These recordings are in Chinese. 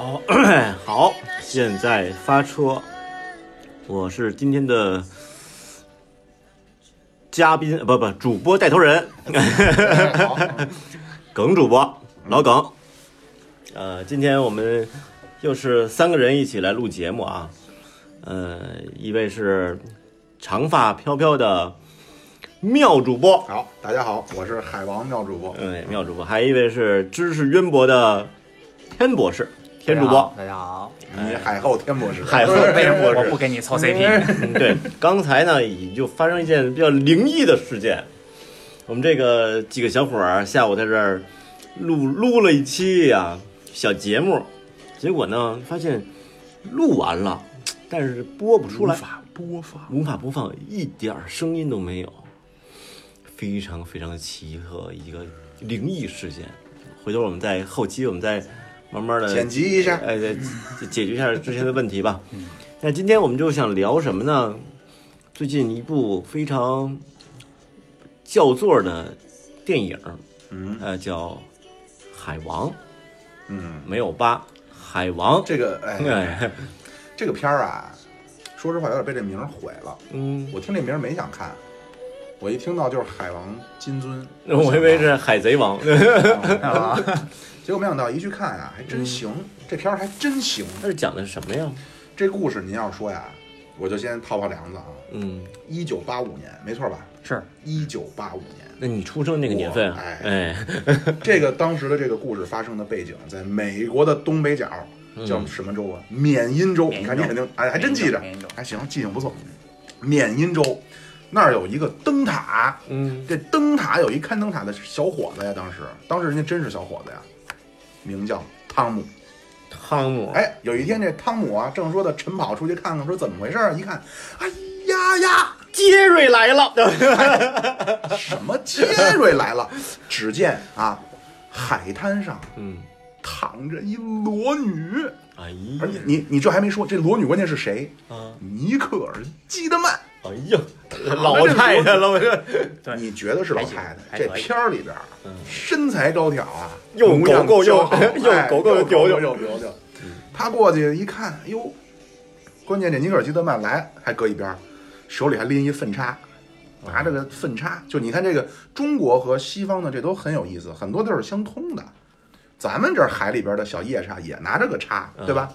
好，好，现在发车，我是今天的嘉宾，不不，主播带头人，耿主播老耿。呃，今天我们又是三个人一起来录节目啊。呃，一位是长发飘飘的妙主播，好，大家好，我是海王妙主播。对，妙主播，还有一位是知识渊博的天博士，天主播。大家好，你海后天博士，海后为什么博士我不跟你凑 CP？嗯，对，刚才呢也就发生一件比较灵异的事件。我们这个几个小伙儿下午在这儿录录了一期呀、小节目，结果呢发现录完了，但是播不出来，无法播放。无法播放，一点声音都没有，非常非常奇特一个灵异事件。回头我们在后期我们再慢慢的剪辑一下，哎，对，解解决一下之前的问题吧。那今天我们就想聊什么呢？最近一部非常叫座的电影，嗯呃，叫《海王》，嗯，没有八，海王。这个 哎，哎，这个片儿啊，说实话有点被这名儿毁了。嗯，我听这名儿没想看，我一听到就是海王金尊，我以为是海贼王。啊，结果没想到一去看啊，还真行，这片儿还真行。那是讲的是什么呀？这故事您要说呀，我就先套套梁子啊，嗯，一九八五年，没错吧？是一九八五年。那你出生那个年份哎哎，这个当时的这个故事发生的背景在美国的东北角，叫什么州啊？缅因州。你看你肯定哎，还真记着还行，记性不错。缅因州那儿有一个灯塔，嗯，这灯塔有一看灯塔的小伙子呀，当时当时人家真是小伙子呀，名叫汤姆。汤姆。哎，有一天这汤姆啊，正说的晨跑出去看看，说怎么回事儿？一看，哎呀呀，杰瑞来了。什么杰瑞来了？只见啊，海滩上嗯，躺着一裸女，哎而且呀，你你这还没说，这裸女关键是谁？啊，尼克尔基德曼。哎呀，老太太了，我这对你觉得是老太太？这片儿里边身材高挑啊，又 又又哎狗狗又又丢丢又丢丢。他过去一看，哎呦，关键这尼克尔基德曼来还搁一边儿，手里还拎一粪叉，拿着个粪叉。就你看这个中国和西方的这都很有意思，很多都是相通的。咱们这儿海里边的小夜叉也拿着个叉，对吧？尼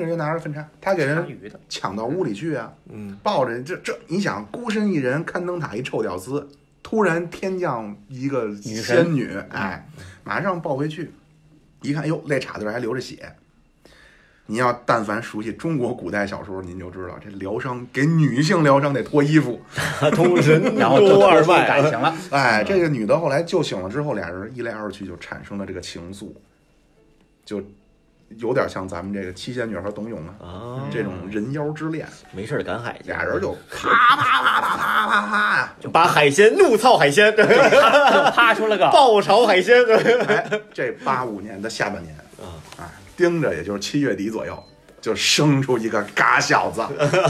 克尔就拿着分叉，他给人抢到屋里去啊，嗯，抱着这这，你想孤身一人看灯塔，一臭屌丝，突然天降一个神仙女，哎，马上抱回去，一看，哟，肋叉子这还流着血。你要但凡熟悉中国古代小说，您就知道这疗伤给女性疗伤得脱衣服。同人然后就多二脉啊，感情了。哎，这个女的后来救醒了之后，俩人一来二去就产生了这个情愫，就有点像咱们这个七仙女和董永啊啊，这种人妖之恋，没事儿赶海去，俩人就啪啪啪啪啪啪啪呀。就把海鲜怒操海鲜，就趴出了个爆炒海鲜，哎，这八五年的下半年啊，啊，盯着也就是七月底左右，就生出一个嘎小子。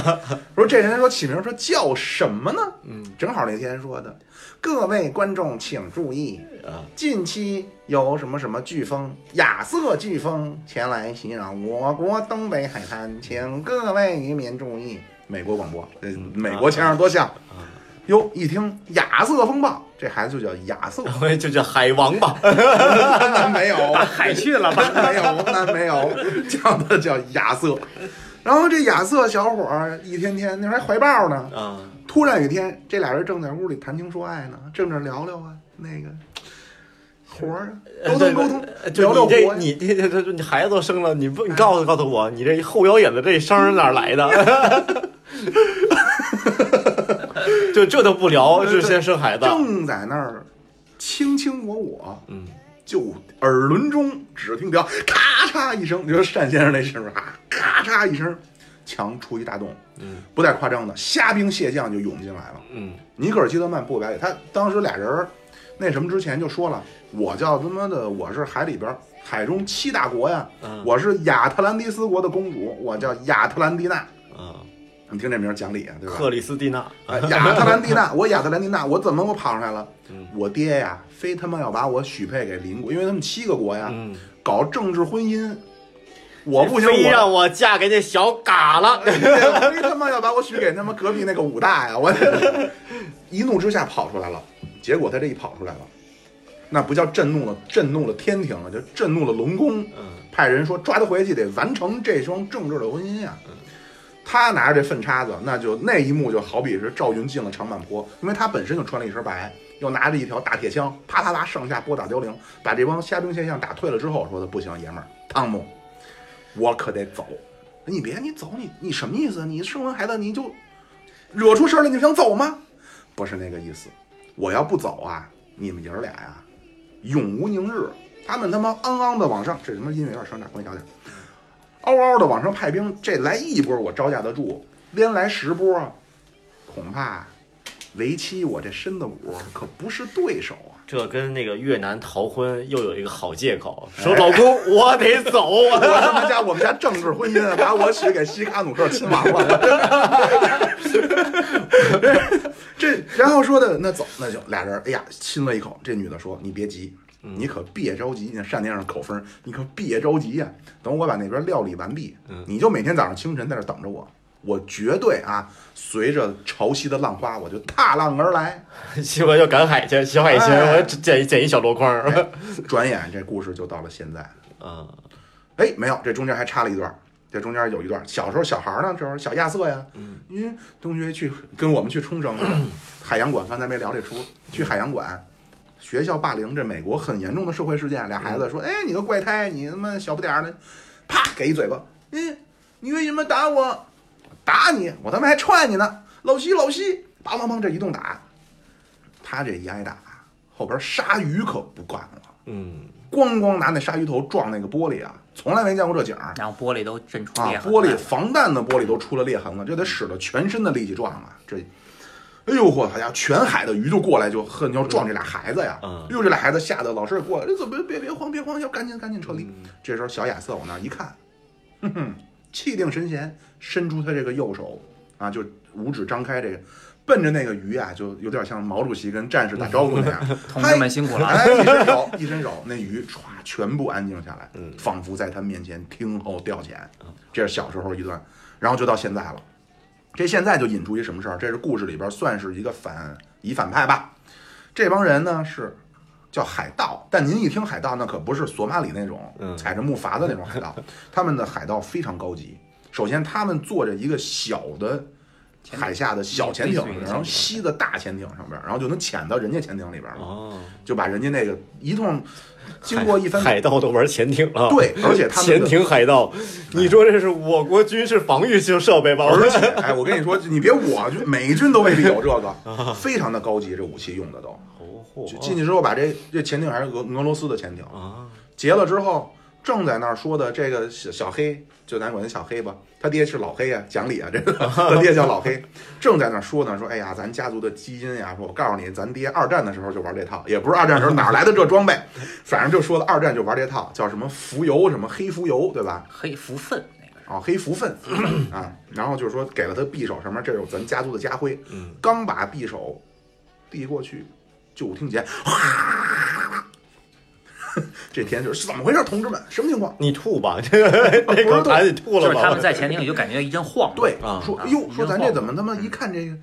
说这人说起名说叫什么呢？嗯正好那天说的，各位观众请注意，啊，近期有什么什么飓风，亚瑟飓风前来袭扰我国东北海滩，请各位渔民注意。美国广播，嗯美国腔儿多像啊！哟，一听亚瑟风暴，这孩子就叫亚瑟，我就叫海王吧，那没有，海去了吧？没有，那没有，叫的叫亚瑟。然后这亚瑟小伙儿一天天那还怀抱呢，啊，突然有一天，这俩人正在屋里谈情说爱呢，正在聊聊啊，那个活儿啊，沟通沟通。你这你这这这你孩子都生了，你不你告诉告诉我，你这后腰眼子这伤是哪儿来的？就这都不聊，就先生孩子，正在那儿卿卿我我，嗯，就耳轮中只听到咔嚓一声，你说单先生那声啊，咔嚓一声，墙出一大洞，嗯不带夸张的，虾兵蟹将就涌进来了。嗯尼克尔基德曼不表演，他当时俩人儿那什么之前就说了，我叫他妈的，我是海里边儿海中七大国呀，嗯我是亚特兰蒂斯国的公主，我叫亚特兰蒂娜。啊，你听这名儿讲理啊，对吧？克里斯蒂娜，啊，亚特兰蒂娜，我亚特兰蒂娜，我怎么我跑上来了？嗯我爹呀，非他妈要把我许配给邻国，因为他们七个国呀，嗯搞政治婚姻，我不行，非我让我嫁给那小嘎了。非他妈要把我许给他妈隔壁那个武大呀！我一怒之下跑出来了，结果他这一跑出来了，那不叫震怒了，震怒了天庭了，就震怒了龙宫。嗯派人说抓他回去得完成这桩政治的婚姻呀。他拿着这粪叉子，那就那一幕就好比是赵云进了长坂坡，因为他本身就穿了一身白，又拿着一条大铁枪，啪啪啪上下拨打凋零，把这帮虾兵蟹将打退了之后，说的不行，爷们儿，汤姆，我可得走。你别，你走，你你什么意思？你生完孩子你就惹出事儿了，你想走吗？不是那个意思，我要不走啊，你们爷儿俩呀，永无宁日。他们他妈昂昂的往上，这什么音乐有点声点，关小点。嗷嗷的往上派兵，这来一波我招架得住，连来十波，恐怕为期我这身子骨可不是对手啊！这跟那个越南逃婚又有一个好借口，说老公我得走我啊。他妈家我们家政治婚姻把我许给西卡努克亲王了。这然后说的那走那就俩人哎呀亲了一口，这女的说你别急。你可别着急，那单先生口风，你可别着急呀、等我把那边料理完毕，你就每天早上清晨在这等着我，我绝对啊，随着潮汐的浪花，我就踏浪而来。媳妇要赶海去，小海鲜，哎我捡一捡一小箩筐儿。转眼这故事就到了现在。啊，哎，没有，这中间还插了一段儿，这中间有一段儿，小时候小孩儿呢，这时候小亚瑟呀，嗯，因为同学去跟我们去冲绳 海洋馆，刚才没聊这出，去海洋馆。学校霸凌，这美国很严重的社会事件。俩孩子说：“哎，你个怪胎，你他妈小不点儿的，啪给一嘴巴。嗯，你为什么打我？打你，我他妈还踹你呢！老西老西，梆梆梆，这一顿打，他这一挨打，后边鲨鱼可不干了。嗯，咣咣拿那鲨鱼头撞那个玻璃啊，从来没见过这景儿然后玻璃都震出啊！裂痕玻璃防弹的玻璃都出了裂痕了，这得使了全身的力气撞啊！这，哎呦嚯，好家伙，全海的鱼就过来就恨要撞这俩孩子呀！嗯哎呦，这俩孩子吓得老师也过来，这怎么别别慌别慌，要赶紧赶紧撤离。这时候小亚瑟往那儿一看，哼哼，气定神闲，伸出他这个右手啊，就五指张开这个。奔着那个鱼啊，就有点像毛主席跟战士打招呼那样。同志们辛苦了。哎，一伸手，一伸手，那鱼歘全部安静下来，嗯仿佛在他面前听候调遣。这是小时候一段，然后就到现在了。这现在就引出一什么事儿？这是故事里边算是一个反以反派吧。这帮人呢是叫海盗，但您一听海盗，那可不是索马里那种嗯踩着木筏的那种海盗，他们的海盗非常高级。首先，他们坐着一个小的海下的小潜艇然后吸的大潜艇上边，然后就能潜到人家潜艇里边了。哦，就把人家那个一通 经过一番海盗都玩潜艇了。对，而且他们，潜艇海盗，你说这是我国军事防御性设备吧？而且哎，我跟你说，你别我，就美军都未必有这个，非常的高级，这武器用的都。进去之后，把这这潜艇还是俄俄罗斯的潜艇，啊，劫了之后，正在那儿说的这个小小黑，就咱管他小黑吧，他爹是老黑啊，讲理啊，这个 他爹叫老黑，正在那儿说呢，说哎呀，咱家族的基因呀，说我告诉你，咱爹二战的时候就玩这套，也不是二战时候 哪儿来的这装备，反正就说的二战就玩这套，叫什么浮油，什么黑浮油，对吧？黑浮粪那个。是啊，黑福分啊，然后就是说给了他匕首，上面这是咱家族的家徽，嗯，刚把匕首递过去，就听见，这天就是怎么回事，同志们，什么情况？你吐吧，这个这口痰你吐了吧？就是他们在潜艇里就感觉一阵晃，对啊，说，啊哎呦，说咱这怎么他妈一看这个，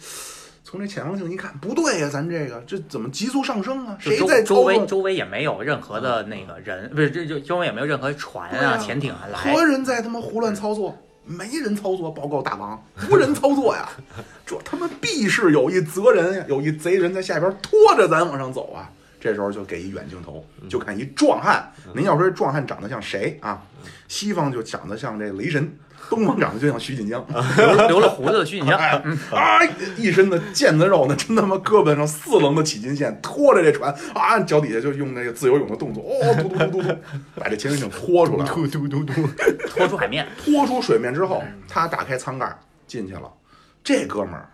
从这潜望镜一看，不对呀，咱这个这怎么急速上升啊？谁在周围操纵？周围也没有任何的那个人，不是这就周围也没有任何船啊啊、潜艇啊来何，人在他妈胡乱操作？没人操作，报告大王，无人操作呀！这他妈必是有一责人呀，有一贼人在下边拖着咱往上走啊！这时候就给一远镜头，就看一壮汉。您要说这壮汉长得像谁啊？西方就长得像这雷神，东方长得就像徐锦江。留了留了胡子的徐锦江，哎啊，一身的腱子肉，呢真他妈胳膊上四棱的起筋线，拖着这船啊，脚底下就用那个自由泳的动作，哦，嘟嘟嘟嘟嘟，把这潜水艇拖出来了。嘟嘟嘟嘟，拖出海面，拖出水面之后，他打开舱盖进去了。这哥们儿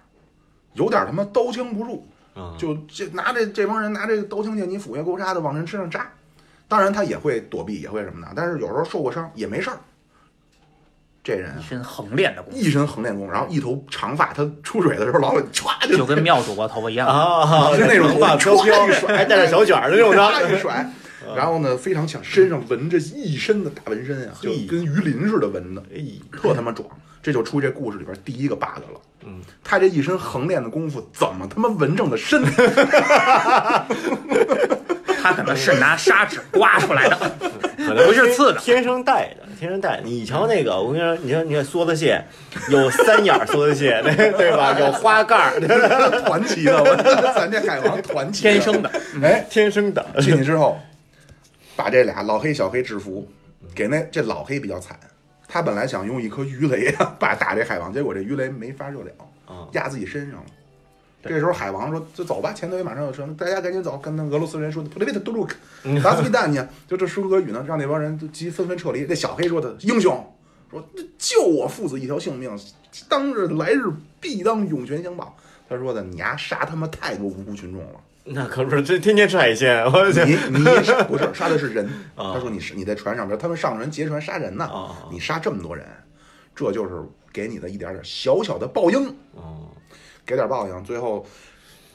有点他妈刀枪不入，啊，就这拿这这帮人拿这个刀枪剑戟斧钺钩叉的往人身上扎。当然他也会躲避，也会什么的，但是有时候受过伤也没事儿。这人啊一身横练的功，一身横练功，然后一头长发，他出水的时候老有歘就就跟妙主播头发一样。啊，是那种头发飘一甩还带着小卷儿的那种啪的。一甩，然后呢非常强，身上纹着一身的大纹身啊，就嘿跟鱼鳞似的纹的，哎，特他妈壮。这就出这故事里边第一个 bug 了。嗯，他这一身横练的功夫，怎么他妈纹正的身？他可能是拿砂纸刮出来的，可能不是刺的天生带的，天生带的。你瞧那个，我跟你说，你看，你看梭子蟹，有三眼梭子蟹，对对吧？有花盖儿，团旗的，我咱这海王团旗天生的。哎，天生的。进去之后，把这俩老黑小黑制服，给那这老黑比较惨，他本来想用一颗鱼雷啊 把打这海王，结果这鱼雷没发射了，啊，压自己身上了。这时候海王说：“就走吧，前队马上有车，大家赶紧走。”跟那俄罗斯人说的 e v i t d u k 达斯皮蛋去。就这说俄语呢，让那帮人都急纷纷撤离。那小黑说的英雄，说救我父子一条性命，当日来日必当涌泉相报。他说的，你丫杀他妈太多无辜群众了。那可不是，这天天吃海鲜，我去。你你杀不是杀的是人？啊他说你是你在船上边，他们上船劫船杀人呢啊，你杀这么多人，这就是给你的一点点小小的报应，哦，给点报应。最后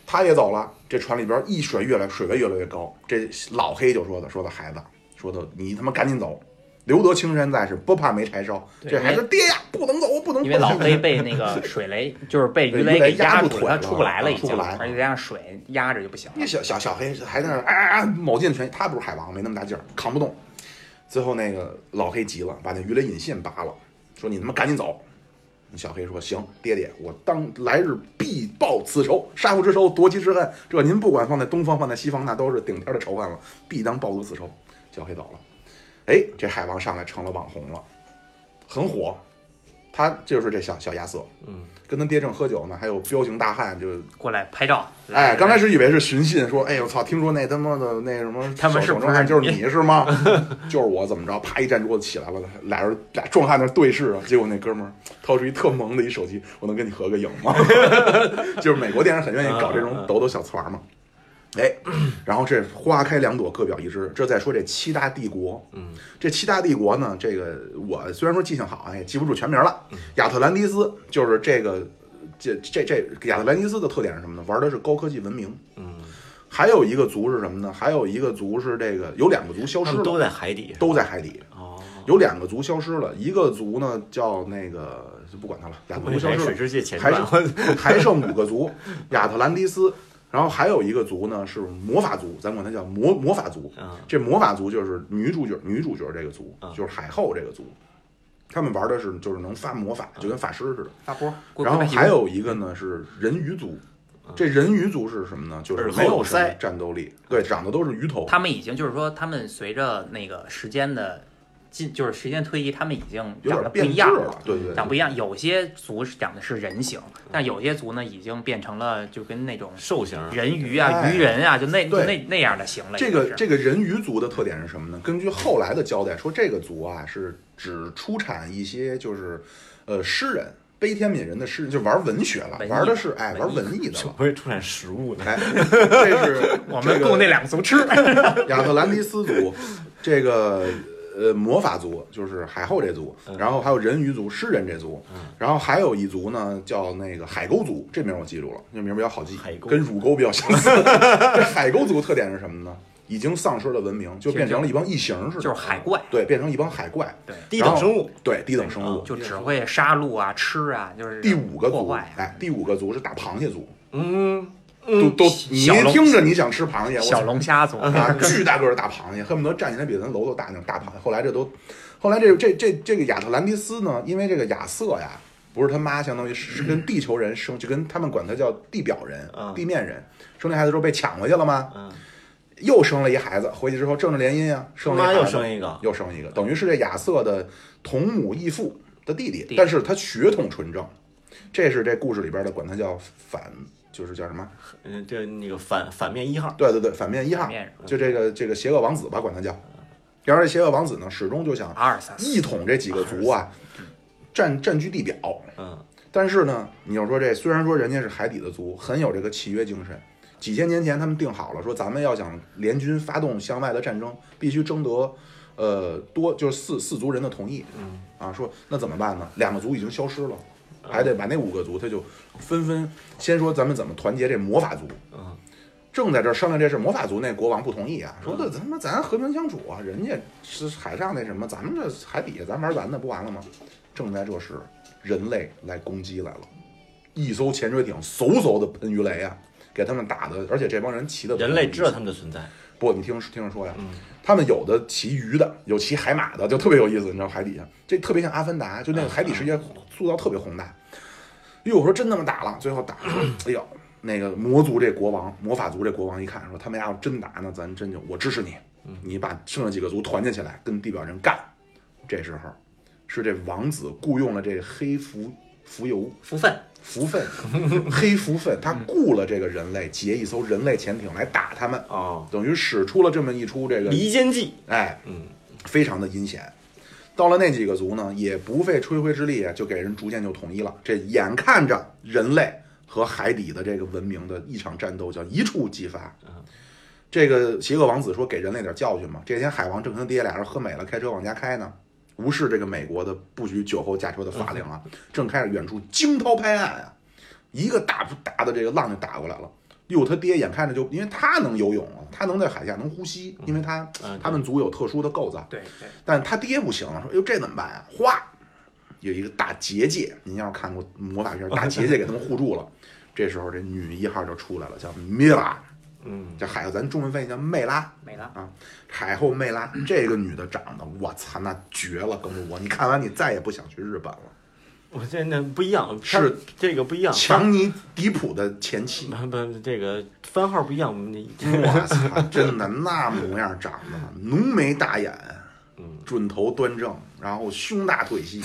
他也走了，这船里边一水越来水位越来越高。这老黑就说的说的孩子说的你他妈赶紧走，留得青山在是，不怕没柴烧。这孩子爹呀，不能走，不能走。因为老黑被那个水雷，就是被鱼雷给压住腿了他出不来了，已经，出不来而且加上水压着就不行了。那小小小黑还在那儿啊啊啊卯尽全，他不是海王，没那么大劲儿，扛不动。最后那个老黑急了，把那鱼雷引线拔了，说你他妈赶紧走。小黑说：“行，爹爹，我当来日必报此仇，杀父之仇，夺妻之恨。这您不管放在东方，放在西方，那都是顶天的仇恨了，必当报得此仇。”小黑走了，哎，这海王上来成了网红了，很火。他就是这小小亚瑟，嗯，跟他爹正喝酒呢，还有彪形大汉就过来拍照，哎，刚开始以为是寻衅，说，哎我操，听说那他妈的那什么，他们是小不是壮汉就是你你是吗？就是我，怎么着？啪一站桌子起来了，俩人俩壮汉那对视啊，结果那哥们儿掏出一特萌的一手机，我能跟你合个影吗？就是美国电影很愿意搞这种抖抖小团儿嘛。哎，然后这花开两朵，各表一枝。这再说这七大帝国，嗯，这七大帝国呢，这个我虽然说记性好，也，记不住全名了。亚特兰蒂斯就是这个，这这这亚特兰蒂斯的特点是什么呢？玩的是高科技文明。嗯，还有一个族是什么呢？还有一个族是这个，有两个族消失了，都在海底，都在海底。哦，有两个族消失了，一个族呢叫那个就不管它了，两个族消失了，水之界前还，剩还剩五个族，亚特兰蒂斯，然后还有一个族呢是魔法族，咱管它叫魔魔法族。啊，这魔法族就是女主角，女主角这个族啊就是海后这个族，他们玩的是就是能发魔法，就跟法师似的。发波。然后还有一个呢是人鱼族，这人鱼族是什么呢？就是没有什么战斗力，对，长的都是鱼头。他们已经就是说，他们随着那个时间的进，就是时间推移，他们已经有点长得不一样了，，对对对，长不一样。有些族是长的是人形，但有些族呢已经变成了就跟那种兽形，人鱼啊、哎鱼人啊，就那就那那样的形了。这个这个人鱼族的特点是什么呢？根据后来的交代说，这个族啊是只出产一些就是呃诗人。悲天悯人的诗人就玩文学了，玩的是哎玩文艺的了，不。会出产食物的？哎，这是 我们供那两个族吃，亚特兰蒂斯族，这个呃魔法族就是海后这族，然后还有人鱼族、诗人这族，然后还有一族呢叫那个海沟族，这名我记住了，这名比较好记海，沟跟乳沟比较相似。这海沟族特点是什么呢？已经丧失了文明，就变成了一帮异形似的，就是海怪，对，变成一帮海怪，对，低等生物，对，低等生物。就只会杀戮啊、吃啊，就是第五个族。哎，第五个族是大螃蟹族，嗯都嗯，都你一听着你想吃螃蟹，小龙虾总，啊，巨大个儿的大螃蟹，恨不得站起来比咱楼都大那种大螃蟹。后来这都，后来这这这这个亚特兰蒂斯呢，因为这个亚瑟呀，不是他妈，相当于是是跟地球人生，就跟他们管他叫地表人、嗯地面人，生这孩子之后被抢回去了吗？嗯，又生了一孩子，回去之后政治联姻啊，生了妈又生一个，又生一个，等于是这亚瑟的同母异父的弟弟，弟但是他血统纯正，这是这故事里边的管他叫反，就是叫什么？嗯，这那个反反面一号，对对对，反面一号就这个这个邪恶王子吧，管他叫。然后这邪恶王子呢，始终就想一统这几个族啊，占占据地表。嗯，但是呢，你要说这虽然说人家是海底的族，很有这个契约精神。几千年前他们定好了，说咱们要想联军发动向外的战争，必须征得呃多就是四四族人的同意。嗯啊，说那怎么办呢？两个族已经消失了，还得把那五个族，他就纷纷先说咱们怎么团结这魔法族。嗯正在这儿商量这事，魔法族那国王不同意啊，说的他妈咱和平相处啊，人家是海上那什么，咱们这海底下咱玩咱的不完了吗？正在这时，人类来攻击来了，一艘潜水艇嗖嗖的喷鱼雷啊，给他们打的，而且这帮人骑的人类知道他们的存在，不，你听听着说呀，嗯他们有的骑鱼的，有骑海马的，就特别有意思。你知道海底下这特别像阿凡达，就那个海底世界塑造特别宏大。哟，我说真那么打了，最后打说，哎呦，那个魔族这国王，魔法族这国王一看说，他们家要真打呢，咱真就我支持你，你把剩下几个族团结起来，跟地表人干。这时候是这王子雇佣了这黑浮浮游福分，福分，黑福分，他雇了这个人类劫一艘人类潜艇来打他们。啊，等于使出了这么一出这个，离间计，哎，嗯，非常的阴险。到了那几个族呢，也不费吹灰之力啊，就给人逐渐就统一了。这眼看着人类和海底的这个文明的一场战斗叫一触即发。这个邪恶王子说给人类点教训嘛。这天海王正跟他爹俩人喝美了，开车往家开呢，无视这个美国的不许酒后驾车的法令啊，正开着远处惊涛拍岸啊，一个大大的这个浪就打过来了。哟，他爹眼看着就，因为他能游泳啊，他能在海下能呼吸，因为他嗯他们族有特殊的构造。对对，但他爹不行了，说：“哟，这怎么办呀？”哗，有一个大结界，您要是看过魔法片，大结界给他们护住了。这时候这女一号就出来了，叫米拉，嗯，这海咱中文翻译叫魅拉，梅拉啊。海后魅拉。这个女的长得，我操，那绝了，跟着我，你看完你再也不想去日本了。我这那不一样，是。这个不一样，强尼迪普的前妻，不不，这个番号不一样，我们那我操，真的那模样长得，浓眉大眼，嗯，准头端正，然后胸大腿细。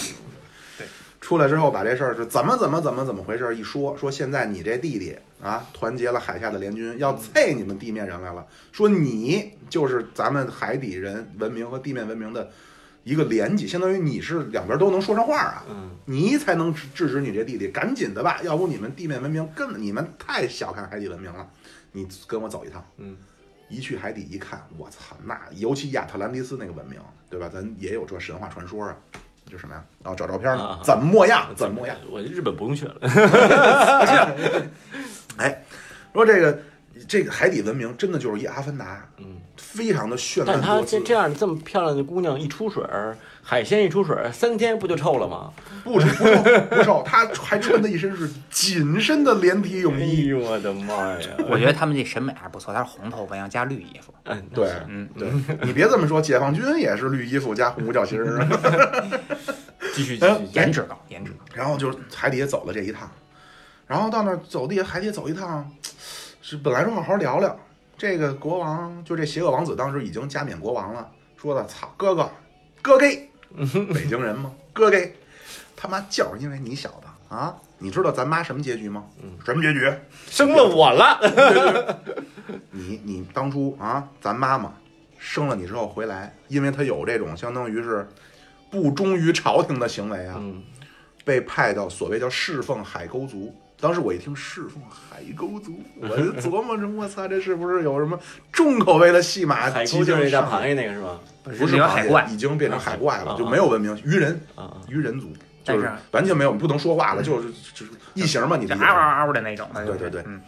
对，出来之后把这事儿是怎么怎么怎么怎么回事儿一说，说现在你这弟弟啊，团结了海下的联军，要啐你们地面人来了，说你就是咱们海底人文明和地面文明的一个连接，相当于你是两边都能说上话啊。嗯，你才能制制止你这弟弟，赶紧的吧，要不你们地面文明根本你们太小看海底文明了。你跟我走一趟，嗯，一去海底一看，我操，那尤其亚特兰蒂斯那个文明，对吧？咱也有这神话传说啊，就什么呀？啊，找照片呢啊，怎么模样？怎么模样？？我日本不用去了，哎，说这个这个海底文明真的就是一阿凡达，嗯，非常的绚但烂多姿她这。这样这么漂亮的姑娘一出水儿，海鲜一出水儿，三天不就臭了吗？不臭不臭不臭，他还穿的一身是紧身的连体泳衣哎衣。呦我的妈呀！我觉得他们这审美还是不错，他是红头发，要加绿衣服。嗯，对，嗯，对，你别这么说，解放军也是绿衣服加红五角星儿。继续继哎续，颜值高，颜值高。然后就是海底下走了这一趟，然后到那儿走地下海底下走一趟，是本来说好好聊聊，这个国王就这邪恶王子当时已经加冕国王了，说的操哥哥哥给，北京人吗？哥给，他妈就是因为你小子啊，你知道咱妈什么结局吗？什么结局？生了我了，你你当初啊，咱妈妈生了你之后回来，因为她有这种相当于是不忠于朝廷的行为啊，嗯，被派到所谓叫侍奉海沟族。当时我一听侍奉海沟族，我就琢磨着，我操，这是不是有什么重口味的戏码海即沟就是那大螃蟹那个是吧？不不是海怪，已经变成海怪了，啊就没有文明，鱼人，鱼人族，就是是完全没有，不能说话了，就是就是异形嘛，你就嗷嗷嗷的那种。对对对。嗯，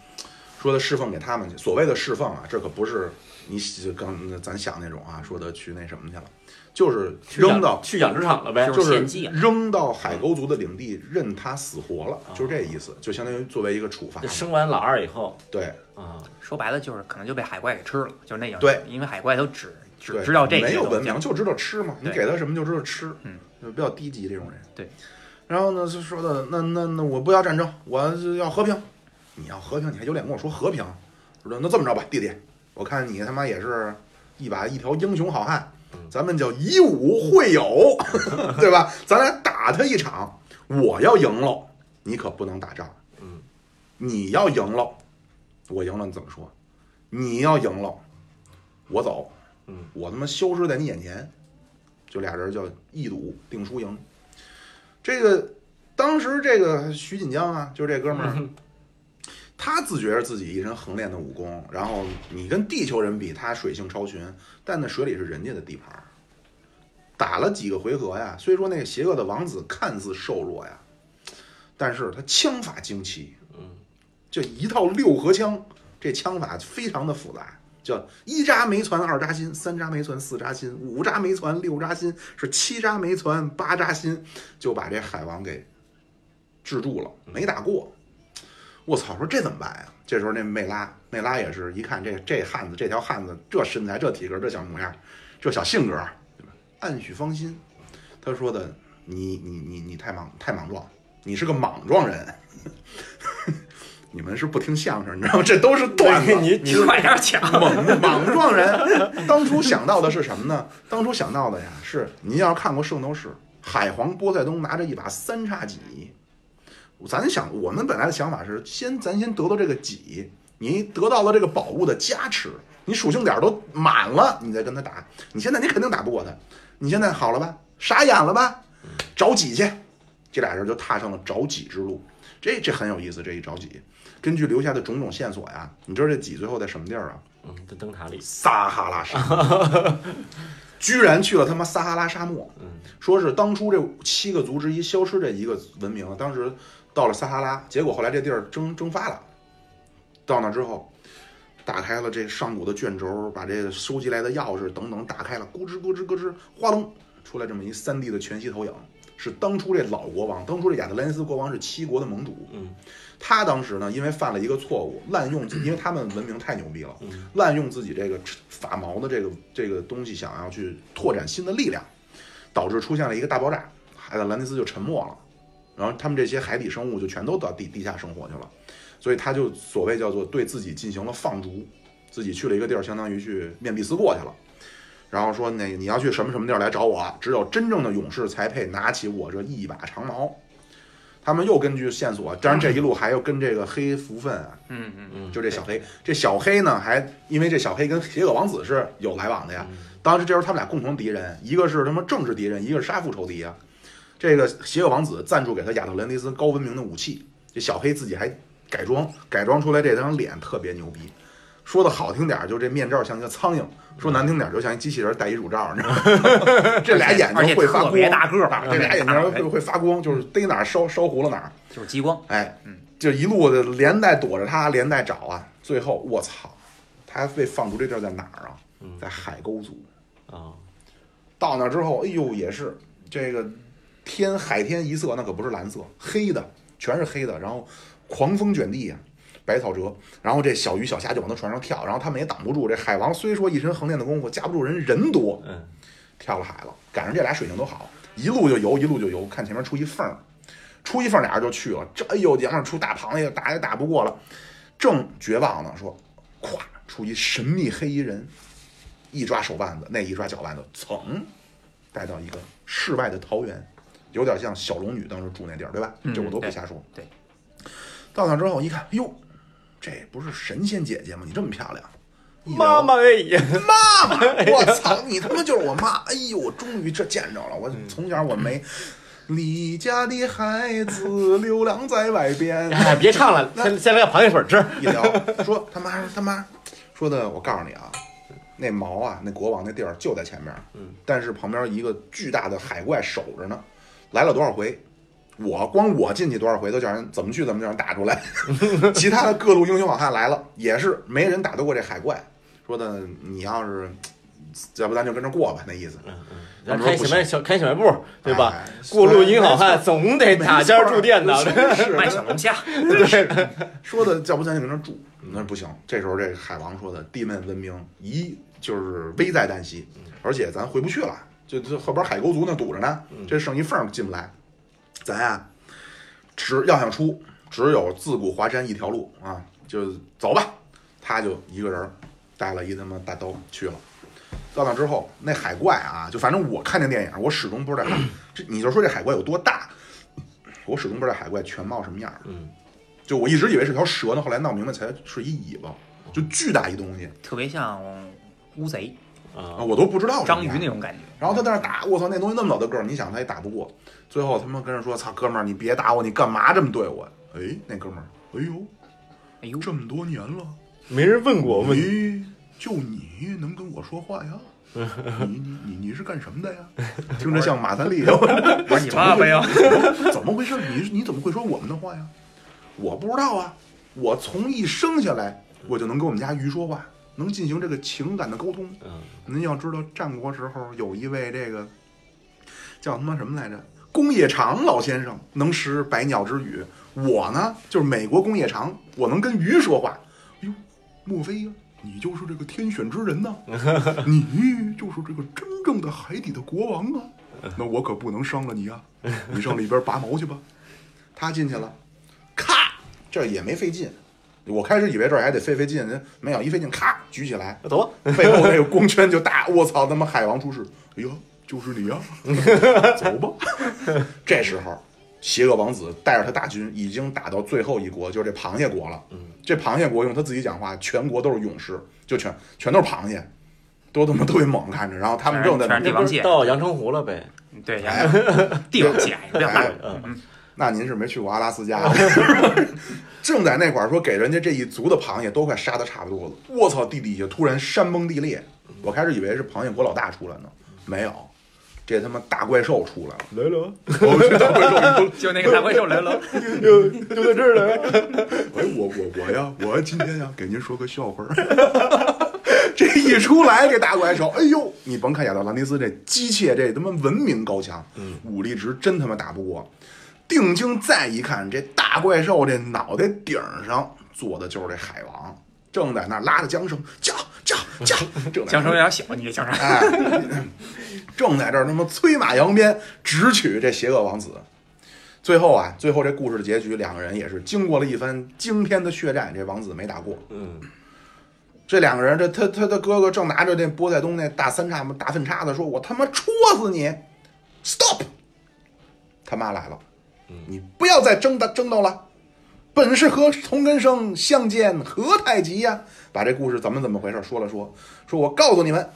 说的侍奉给他们去，所谓的侍奉啊，这可不是你刚咱想那种啊，说的去那什么去了，就是扔到去养殖场了呗就，是献祭啊扔到海沟族的领地，任他死活了，啊就是这意思，就相当于作为一个处罚。生完老二以后对啊，说白了就是可能就被海怪给吃了，就是那样。对，因为海怪都只只，知道这些没有文明就知道吃嘛，你给他什么就知道吃，嗯，就比较低级这种人。对，然后呢，就说的那那那我不要战争，我要和平。你要和平，你还有脸跟我说和平？说那这么着吧，弟弟，我看你他妈也是一把一条英雄好汉，嗯咱们叫以武会友，对吧？咱俩打他一场，我要赢了，你可不能打仗。嗯，你要赢了，我赢了，你怎么说？你要赢了，我走。嗯，我他妈消失在你眼前，就俩人叫一赌定输赢。这个当时这个徐锦江啊，就这哥们儿，他自觉着自己一身横练的武功，然后你跟地球人比，他水性超群，但那水里是人家的地盘。打了几个回合呀，虽说那个邪恶的王子看似瘦弱呀，但是他枪法精奇，嗯，就一套六合枪这枪法非常的复杂，叫一扎没攒二扎心，三扎没攒四扎心，五扎没攒六扎心，是七扎没攒八扎心，就把这海王给制住了，没打过。我操！说这怎么办呀？这时候那梅拉，梅拉也是一看这这汉子，这条汉子这身材、这体格、这小模样、这小性格，对吧？暗许芳心。他说的：“你你你你太莽太莽撞，你是个莽撞人。你们是不听相声，你知道吗？这都是段子。你你快点讲。莽莽撞人，当初想到的是什么呢？当初想到的呀，是您要是看过《圣斗士》，海皇波塞冬拿着一把三叉戟，咱想，我们本来的想法是先咱先得到这个戟，你得到了这个宝物的加持，你属性点都满了，你再跟他打。你现在你肯定打不过他，你现在好了吧？傻眼了吧？找戟去，这俩人就踏上了找戟之路。这这很有意思，这一找戟，根据留下的种种线索呀，你知道这戟最后在什么地儿啊？嗯，在灯塔里，撒哈拉沙漠，居然去了他妈撒哈拉沙漠。嗯，说是当初这七个族之一消失这一个文明，当时到了撒哈拉，结果后来这地儿蒸蒸发了。到那之后，打开了这上古的卷轴，把这个收集来的钥匙等等打开了，咕吱咕吱咕吱，哗隆出来这么一三 D 的全息投影，是当初这老国王，当初这亚特兰蒂斯国王是七国的盟主。嗯，他当时呢，因为犯了一个错误，滥用，因为他们文明太牛逼了，嗯滥用自己这个法毛的这个这个东西，想要去拓展新的力量，导致出现了一个大爆炸，海特兰蒂斯就沉没了，然后他们这些海底生物就全都到地地下生活去了，所以他就所谓叫做对自己进行了放逐，自己去了一个地儿，相当于去面壁思过去了。然后说那个你要去什么什么地儿来找我，只有真正的勇士才配拿起我这一把长矛。他们又根据线索，当然这一路还要跟这个黑福分啊，嗯嗯嗯，就这小黑，这小黑呢，还因为这小黑跟邪恶王子是有来往的呀。当时这时候他们俩共同敌人，一个是他妈政治敌人，一个是杀父仇敌啊。这个邪恶王子赞助给他亚特兰蒂斯高文明的武器，这小黑自己还改装，改装出来这张脸特别牛逼。说的好听点儿，就这面罩像一个苍蝇；说难听点儿，就像一机器人戴一乳罩，你知道吗？这俩眼睛会发光，特别大个儿啊这俩眼睛会会发光，就是逮哪儿烧烧糊了哪儿。就是激光。哎嗯，就一路的连带躲着他，连带找啊，最后我操，他被放逐这地儿在哪儿啊？嗯在海沟族。啊，到那之后，哎呦，也是这个天海天一色，那可不是蓝色，黑的，全是黑的，然后狂风卷地呀，百草折，然后这小鱼小虾就往他船上跳，然后他们也挡不住。这海王虽说一身横练的功夫，架不住人人多，嗯，跳了海了，赶上这俩水性都好，一路就游，一路就游，看前面出一缝儿，出一缝儿，俩人就去了。这哎呦，前面出大螃蟹，打也打不过了，正绝望呢，说，咵出一神秘黑衣人，一抓手腕子，那一抓脚腕子，噌，带到一个世外的桃源，有点像小龙女当时住那地儿，对吧？嗯这我都不瞎说。对，到那之后一看，哟，这不是神仙姐姐吗？你这么漂亮，妈妈哎，妈妈，我操，你他妈就是我妈！哎呦，我终于这见着了，我从小我没。离家的孩子流浪在外边，哎，别唱了，先先来个螃蟹水吃。一聊 说他妈他妈说的，我告诉你啊，那毛啊，那国王那地儿就在前面，嗯，但是旁边一个巨大的海怪守着呢，来了多少回，我光我进去多少回都叫人怎么去怎么叫人打出来，其他的各路英雄好汉来了也是没人打得过这海怪，说的你要是要不咱就跟着过吧，那意思。嗯嗯，咱开小卖小开小卖部，对吧？哎过路英好汉总得打尖住店的。真是卖小龙虾，对说的，要不咱就跟那儿住，那不行。这时候这海王说的，地面文明一就是危在旦夕，而且咱回不去了，就就后边海沟族那堵着呢，这剩一缝儿进不来。咱呀，只要想出，只有自古华山一条路啊，就走吧。他就一个人儿带了一他妈大刀去了。到那之后，那海怪啊，就反正我看那电影，我始终不知道这，你就说这海怪有多大，我始终不知道海怪全貌什么样儿。嗯，就我一直以为是条蛇呢，后来闹明白才是一尾巴，就巨大一东西特别像乌贼、啊，啊，我都不知道章鱼那种。感觉。然后他在那儿打，我操，那东西那么老的个儿，你想他也打不过。最后他妈跟人说：“操，哥们儿，你别打我，你干嘛这么对我？”哎，那哥们儿，哎呦，哎呦，这么多年了，没人问过我问，你就你能跟我说话呀？你你你你是干什么的呀？听着像马三立。我说你爸爸呀，怎么回事？你你怎么会说我们的话呀？我不知道啊，我从一生下来我就能跟我们家鱼说话，能进行这个情感的沟通。嗯，您要知道，战国时候有一位这个叫他妈什么来着？工业长老先生能识百鸟之语。我呢，就是美国工业长，我能跟鱼说话。哎呦，莫非呀、你就是这个天选之人呐？你就是这个真正的海底的国王啊？那我可不能伤了你啊、你上里边拔毛去吧。他进去了，咔，这也没费劲。我开始以为这儿还得费费劲，没有，一费劲，咔举起来，那走吧。背后那个光圈就大，我操，他妈海王出世，哎呦，就是你呀，走吧。这时候，邪恶王子带着他大军已经打到最后一国，就是这螃蟹国了。嗯，这螃蟹国用他自己讲话，全国都是勇士，就全全都是螃蟹，都他妈特别猛看着。然后他们正在全是帝王蟹到阳澄湖了呗。对，帝王蟹，不要。嗯，那您是没去过阿拉斯加，正在那块儿说给人家这一族的螃蟹都快杀的差不多了。我操，地底下突然山崩地裂，我开始以为是螃蟹国老大出来呢，没有，这他妈大怪兽出来了。来了，哦，这大怪兽 就那个大怪兽来了，就就在这儿了。哎，我我我呀，我今天呀，给您说个笑话儿。这一出来，这大怪兽，哎呦，你甭看亚特兰蒂斯这机械，这他妈文明高强，嗯，武力值真他妈打不过。定睛再一看，这大怪兽这脑袋顶上坐的就是这海王，正在那拉着缰绳，叫叫叫，正在缰绳有点小，你这缰绳。哎，正在这儿他妈催马扬鞭，直取这邪恶王子。最后啊，最后这故事的结局，两个人也是经过了一番惊天的血战，这王子没打过。嗯，这两个人，这他他的哥哥正拿着那波塞冬那大三叉大粪叉子，说：“我他妈戳死你！”Stop！他妈来了，你不要再争斗争斗了。本是和同根生，相见何太急呀！把这故事怎么怎么回事说了说，说我告诉你们，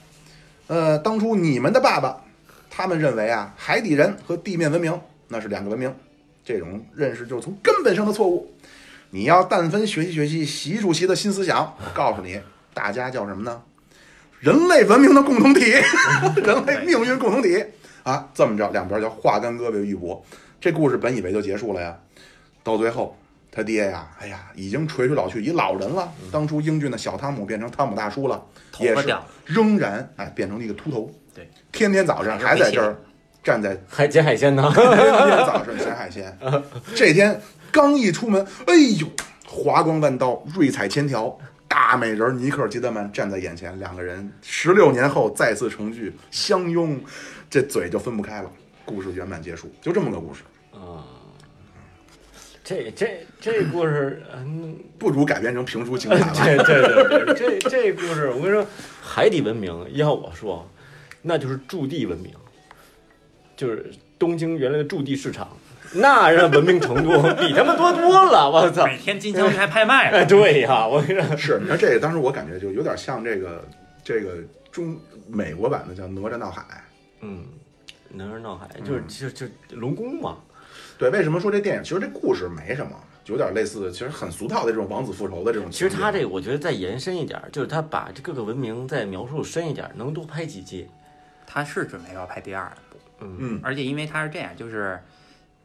呃，当初你们的爸爸，他们认为啊，海底人和地面文明那是两个文明，这种认识就是从根本上的错误。你要但分学习学习习主席的新思想，我告诉你，大家叫什么呢？人类文明的共同体，人类命运共同体啊！这么着，两边叫化干戈为玉帛。这故事本以为就结束了呀，到最后他爹呀，哎呀，已经垂垂老去，一老人了。当初英俊的小汤姆变成汤姆大叔了，也是仍然哎变成了一个秃头。对，天天早上还在这儿站在 还捡海鲜呢。天天早上捡海鲜。这天刚一出门，哎呦，华光万道，瑞彩千条，大美人尼克基德曼站在眼前，两个人十六年后再次重聚，相拥，这嘴就分不开了。故事圆满结束，就这么个故事，啊，这这这故事，嗯，不如改编成评书情感了。对对对对，这这故事，我跟你说，海底文明要我说，那就是驻地文明，就是东京原来的驻地市场，那人文明程度比他们多多了，我操！每天金枪鱼还拍卖哎，呢。对呀，我跟你说，是，你看这个，当时我感觉就有点像这个这个中美国版的叫《哪吒闹海》。嗯，哪吒闹海就是就就龙宫嘛，对，为什么说这电影？其实这故事没什么，有点类似，其实很俗套的这种王子复仇的这种其。实他这个我觉得再延伸一点儿，就是他把这各个文明再描述深一点儿，能多拍几季。他是准备要拍第二部，嗯嗯，而且因为他是这样，就是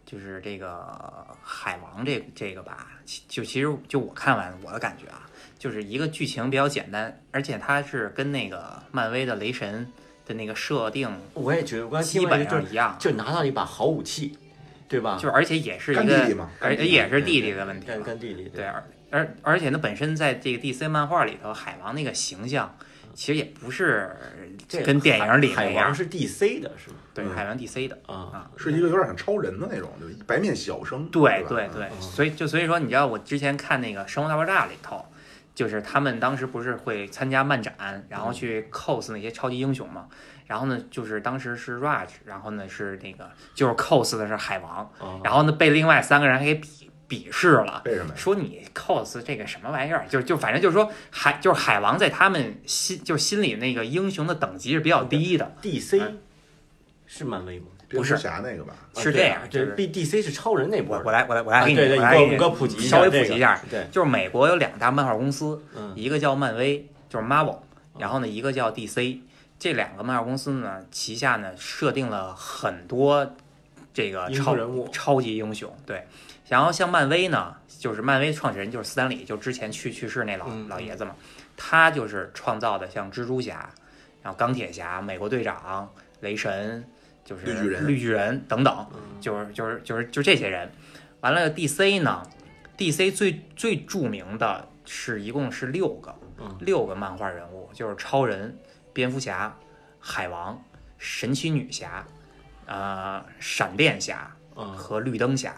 就是这个海王这这个吧，其就其实就我看完我的感觉啊，就是一个剧情比较简单，而且它是跟那个漫威的雷神的那个设定我也觉得，基本上一样，就拿到了一把好武器，对吧？就是而且也是一个弟弟，而且也是弟弟的问题干嘛。干弟弟，对，而而而且呢，本身在这个 DC 漫画里头，海王那个形象其实也不是这跟电影里那样海海王，是 DC 的，是吗？对，嗯海王 DC 的啊，啊。是一个有点像超人的那种，就是白面小生。对吧对对，嗯所以就所以说，你知道我之前看那个《生活大爆炸》里头，就是他们当时不是会参加漫展，然后去 cos 那些超级英雄嘛。然后呢，就是当时是 Raj，然后呢是那个就是 cos 的是海王，啊然后呢被另外三个人给鄙鄙视了。为什么呀？说你 cos 这个什么玩意儿，就就反正就是说海就是海王在他们心就是心里那个英雄的等级是比较低的，DC 嗯是漫威吗？蝙蝠侠那个吧？是这样，对就是 B DC 是超人那波我我来我来我来啊，给你我来给你你给我普及一下稍微普及一下，对，就是美国有两大漫画公司，嗯一个叫漫威，就是 Marvel，然后呢，一个叫 DC。这两个漫画公司呢，旗下呢设定了很多这个超人物超级英雄。对，然后像漫威呢，就是漫威创始人就是斯坦李，就之前去去世那老嗯老爷子嘛，他就是创造的像蜘蛛侠，然后钢铁侠、美国队长、雷神，就是绿巨人绿巨人等等，嗯就是就是就是就这些人。完了，DC 呢，DC 最最著名的是一共是六个，嗯六个漫画人物，就是超人、蝙蝠侠、海王、神奇女侠、呃，闪电侠嗯，和绿灯侠。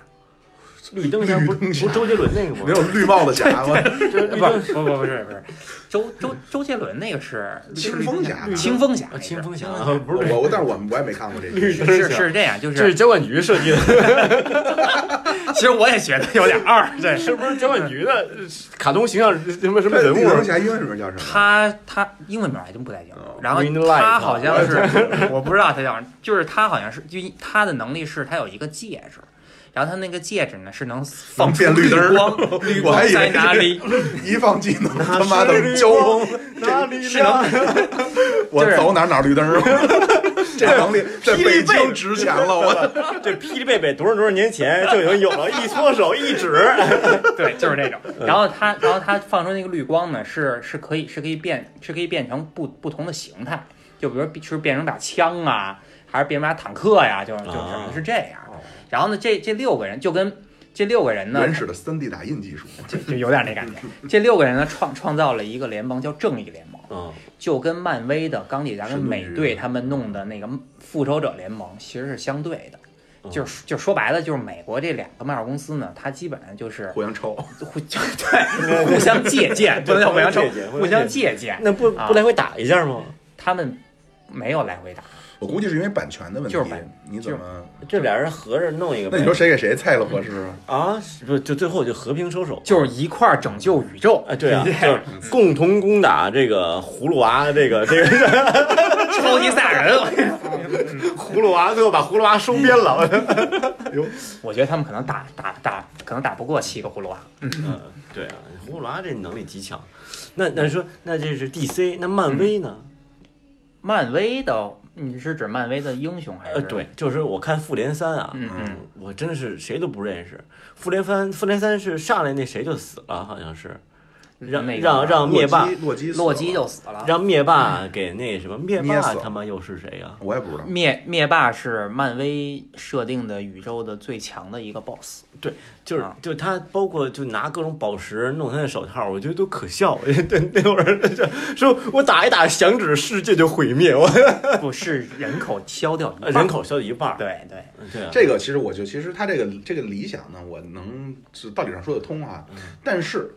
绿灯侠不是不是周杰伦那个吗？没有绿帽子侠吗？就是不灯不不不是不是，周周周杰伦那个是清风侠是清风侠清风侠啊不是我我但是我我也没看过这个。绿是是这样，就是这是交管局设计的，其实我也觉得有点二，对，是不是交管局的卡通形象什么什么人物啊？灯侠英文名叫什么？他他英文名还真不太清楚哦，然后他好像是我不知道他叫什么，就是他好像是就他的能力是他有一个戒指。然后他那个戒指呢是能放出变绿灯儿光，绿我还以为光在哪里？一放技能他妈的交锋，哪里是能 我走哪儿哪儿绿灯儿。这能力在北京值钱了，我这霹雳贝贝多少多少年前就已经有了，一搓手一指，对，就是这种。然后它，然后它放出那个绿光呢，是是可以是可以变是可以变成不不同的形态，就比如是变成把枪啊，还是变成把坦克呀，就就什么是这样。然后呢，这这六个人就跟这六个人呢，原始的三 D 打印技术。就就有点那感觉。这六个人呢，创创造了一个联盟，叫正义联盟，嗯，就跟漫威的钢铁侠跟美队他们弄的那个复仇者联盟其实是相对的。嗯就是就说白了，就是美国这两个漫画公司呢，它基本上就是互相抽，互就对互相借 鉴，不能叫互相抽借鉴，互相借鉴。那不啊不来回打一下吗？他们没有来回打，我估计是因为版权的问题就是版。你怎么？这俩人合着弄一个呗，那你说谁给谁菜了合适啊？啊？不就最后就和平收手？就是一块儿拯救宇宙。啊，对啊，就是共同攻打这个葫芦娃，这个这个 超级赛亚人，葫芦娃，最后把葫芦娃收编了。我觉得他们可能打打打，可能打不过七个葫芦娃。嗯，对啊，葫芦娃这能力极强。那那说那这是 DC，那漫威呢？漫威的，你是指漫威的英雄还是？呃，对，就是我看复联三啊，嗯嗯，我真的是谁都不认识。复联三，复联三是上来那谁就死了，好像是让让让灭霸洛基，洛基就死死了。让灭霸给那什么灭霸他妈又是谁呀、了，我也不知道。灭灭霸是漫威设定的宇宙的最强的一个 BOSS，对就是啊。就他包括就拿各种宝石弄他的手套，我觉得都可笑。对，那会儿就说我打一打响指，世界就毁灭，我 不是人口消掉一半。人口消一半。儿。对对，对啊，这个其实我就其实他这个这个理想呢，我能是道理上说得通啊，但是